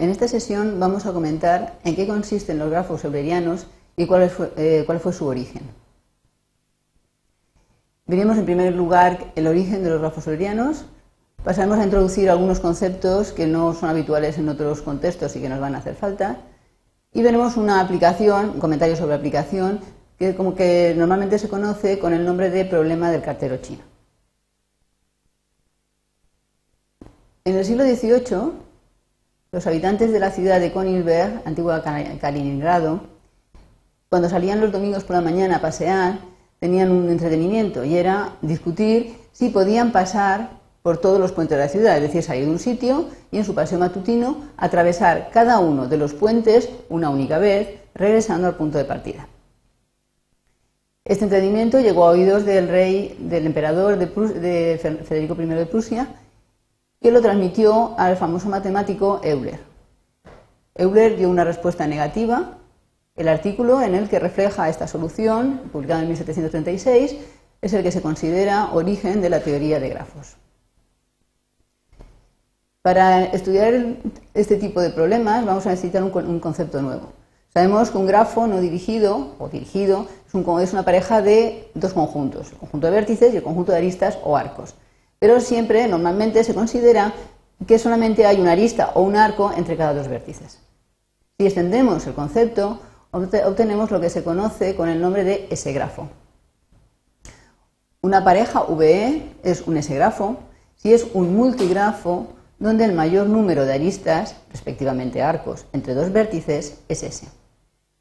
En esta sesión vamos a comentar en qué consisten los grafos eulerianos y cuál fue, eh, cuál fue su origen. Veremos en primer lugar el origen de los grafos eulerianos, pasaremos a introducir algunos conceptos que no son habituales en otros contextos y que nos van a hacer falta, y veremos una aplicación, un comentario sobre aplicación, que que normalmente se conoce con el nombre de problema del cartero chino. En el siglo XVIII, los habitantes de la ciudad de Königsberg, antigua Kaliningrado, cuando salían los domingos por la mañana a pasear, tenían un entretenimiento y era discutir si podían pasar por todos los puentes de la ciudad, es decir, salir de un sitio y en su paseo matutino atravesar cada uno de los puentes una única vez, regresando al punto de partida. Este entretenimiento llegó a oídos del rey, del emperador de, Federico I de Prusia, que lo transmitió al famoso matemático Euler. Euler dio una respuesta negativa. El artículo en el que refleja esta solución, publicado en 1736, es el que se considera origen de la teoría de grafos. Para estudiar este tipo de problemas vamos a necesitar un, concepto nuevo. Sabemos que un grafo no dirigido o dirigido es, una pareja de dos conjuntos, el conjunto de vértices y el conjunto de aristas o arcos. Pero siempre, normalmente, se considera que solamente hay una arista o un arco entre cada dos vértices. Si extendemos el concepto, obtenemos lo que se conoce con el nombre de S-grafo. Una pareja VE es un S-grafo si es un multigrafo donde el mayor número de aristas, respectivamente arcos, entre dos vértices es ese.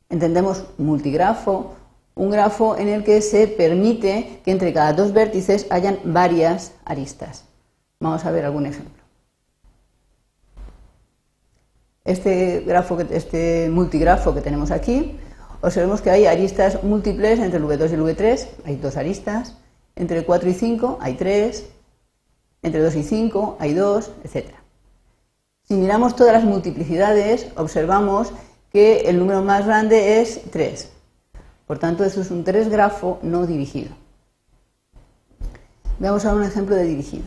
Entendemos multigrafo, un grafo en el que se permite que entre cada dos vértices hayan varias aristas. Vamos a ver algún ejemplo. Este, grafo, este multigrafo que tenemos aquí, observemos que hay aristas múltiples entre el V2 y el V3, hay dos aristas, entre el 4 y 5 hay tres, entre 2 y 5 hay 2, etc. Si miramos todas las multiplicidades, observamos que el número más grande es 3. Por tanto, eso es un 3 grafo no dirigido. Veamos ahora un ejemplo de dirigido.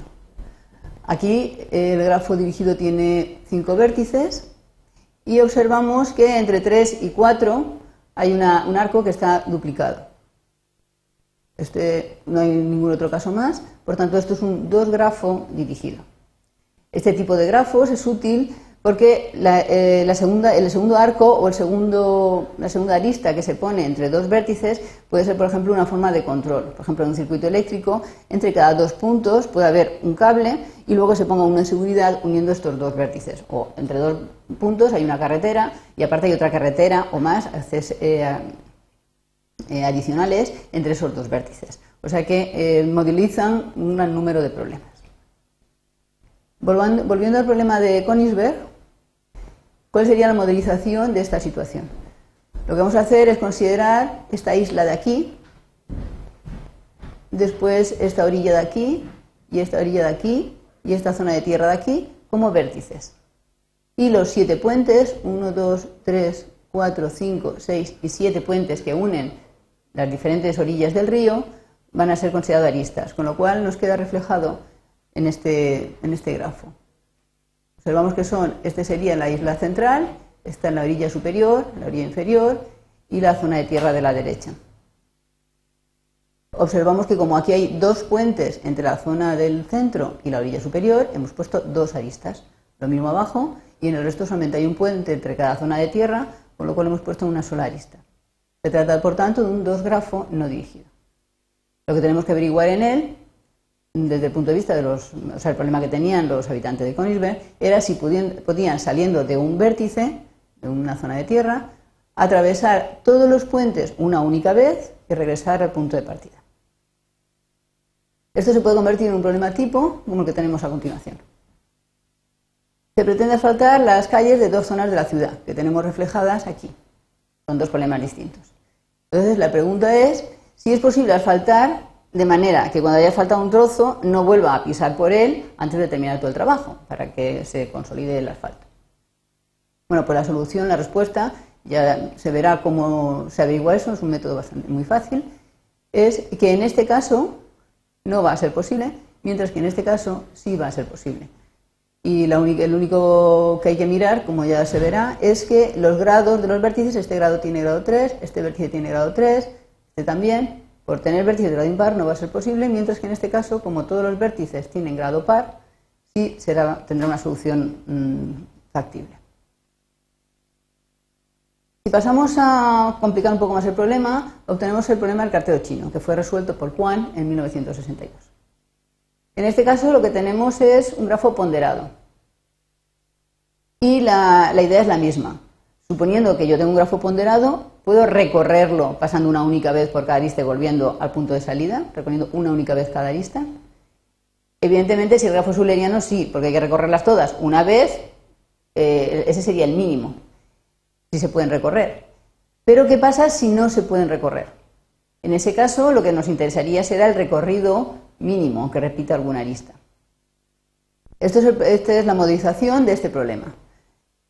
Aquí el grafo dirigido tiene 5 vértices y observamos que entre 3 y 4 hay un arco que está duplicado. Este, no hay ningún otro caso más, por tanto esto es un dos grafo dirigido. Este tipo de grafos es útil porque eh, el segundo arco o el segundo, la segunda arista que se pone entre dos vértices puede ser, por ejemplo, una forma de control. Por ejemplo, en un circuito eléctrico, entre cada dos puntos puede haber un cable y luego se ponga uno en seguridad uniendo estos dos vértices. O entre dos puntos hay una carretera y aparte hay otra carretera o más eh, eh, adicionales entre esos dos vértices. O sea que eh, modelizan un gran número de problemas. Volviendo, al problema de Königsberg, ¿cuál sería la modelización de esta situación? Lo que vamos a hacer es considerar esta isla de aquí, después esta orilla de aquí, y esta orilla de aquí, y esta zona de tierra de aquí, como vértices. Y los siete puentes, 1, 2, 3, 4, 5, 6 y 7 puentes que unen las diferentes orillas del río van a ser consideradas aristas, con lo cual nos queda reflejado en este, en este grafo. Observamos que son, este sería la isla central, está en la orilla superior, la orilla inferior y la zona de tierra de la derecha. Observamos que como aquí hay dos puentes entre la zona del centro y la orilla superior, hemos puesto dos aristas. Lo mismo abajo y en el resto solamente hay un puente entre cada zona de tierra, con lo cual hemos puesto una sola arista. Se trata, por tanto, de un dos grafo no dirigido. Lo que tenemos que averiguar en él, desde el punto de vista de los, o sea, el problema que tenían los habitantes de Königsberg, era si podían, saliendo de un vértice, de una zona de tierra, atravesar todos los puentes una única vez y regresar al punto de partida. Esto se puede convertir en un problema tipo como el que tenemos a continuación. Se pretende asfaltar las calles de dos zonas de la ciudad, que tenemos reflejadas aquí. Son dos problemas distintos. Entonces, la pregunta es si es posible asfaltar de manera que cuando haya asfaltado un trozo no vuelva a pisar por él antes de terminar todo el trabajo, para que se consolide el asfalto. Bueno, pues la solución, la respuesta, ya se verá cómo se averigua eso, es un método bastante muy fácil, es que en este caso no va a ser posible, mientras que en este caso sí va a ser posible. Y el único que hay que mirar, como ya se verá, es que los grados de los vértices, este grado tiene grado 3, este vértice tiene grado 3, este también, por tener vértices de grado impar no va a ser posible, mientras que en este caso, como todos los vértices tienen grado par, sí será, tendrá una solución mm, factible. Si pasamos a complicar un poco más el problema, obtenemos el problema del cartero chino, que fue resuelto por Juan en 1962. En este caso lo que tenemos es un grafo ponderado. Y la, idea es la misma. Suponiendo que yo tengo un grafo ponderado, puedo recorrerlo pasando una única vez por cada arista y volviendo al punto de salida, recorriendo una única vez cada arista. Evidentemente, si el grafo es euleriano, sí, porque hay que recorrerlas todas una vez, eh, ese sería el mínimo, si se pueden recorrer. Pero, ¿qué pasa si no se pueden recorrer? En ese caso, lo que nos interesaría será el recorrido mínimo que repita alguna arista. Esto es esta es la modificación de este problema.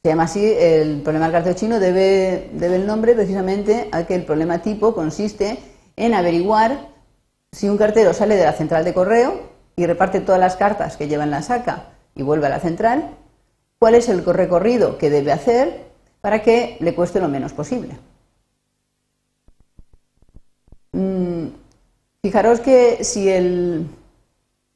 Se llama así el problema del cartero chino, debe, debe el nombre precisamente a que el problema tipo consiste en averiguar si un cartero sale de la central de correo y reparte todas las cartas que lleva en la saca y vuelve a la central, cuál es el recorrido que debe hacer para que le cueste lo menos posible. Mm, Fijaros que si el,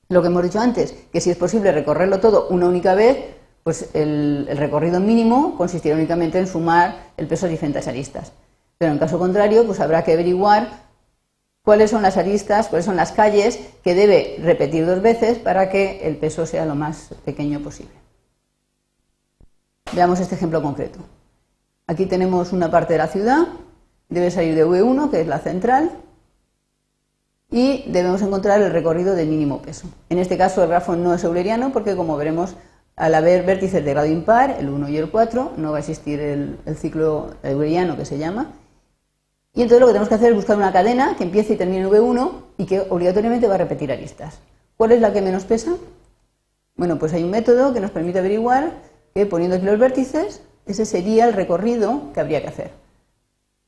lo que hemos dicho antes, que si es posible recorrerlo todo una única vez, pues el, recorrido mínimo consistirá únicamente en sumar el peso de diferentes aristas. Pero en caso contrario, pues habrá que averiguar cuáles son las aristas, cuáles son las calles que debe repetir dos veces para que el peso sea lo más pequeño posible. Veamos este ejemplo concreto. Aquí tenemos una parte de la ciudad, debe salir de V1, que es la central, y debemos encontrar el recorrido de mínimo peso. En este caso el grafo no es euleriano porque como veremos al haber vértices de grado impar, el 1 y el 4, no va a existir el, ciclo euleriano que se llama. Y entonces lo que tenemos que hacer es buscar una cadena que empiece y termine en V1 y que obligatoriamente va a repetir aristas. ¿Cuál es la que menos pesa? Bueno, pues hay un método que nos permite averiguar que poniendo aquí los vértices, ese sería el recorrido que habría que hacer.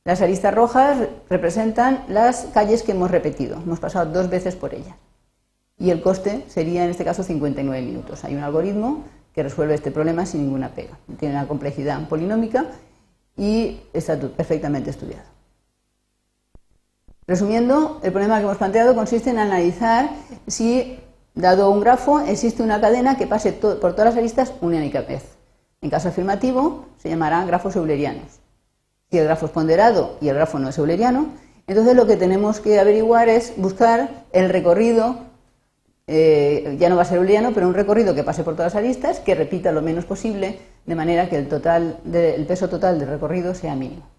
Las aristas rojas representan las calles que hemos repetido, hemos pasado dos veces por ellas. Y el coste sería en este caso 59 minutos. Hay un algoritmo que resuelve este problema sin ninguna pega. Tiene una complejidad polinómica y está perfectamente estudiado. Resumiendo, el problema que hemos planteado consiste en analizar si, dado un grafo, existe una cadena que pase por todas las aristas una única vez. En caso afirmativo, se llamarán grafos eulerianos. Si el grafo es ponderado y el grafo no es euleriano, entonces lo que tenemos que averiguar es buscar el recorrido, eh, ya no va a ser euleriano, pero un recorrido que pase por todas las aristas, que repita lo menos posible, de manera que el, total el peso total del recorrido sea mínimo.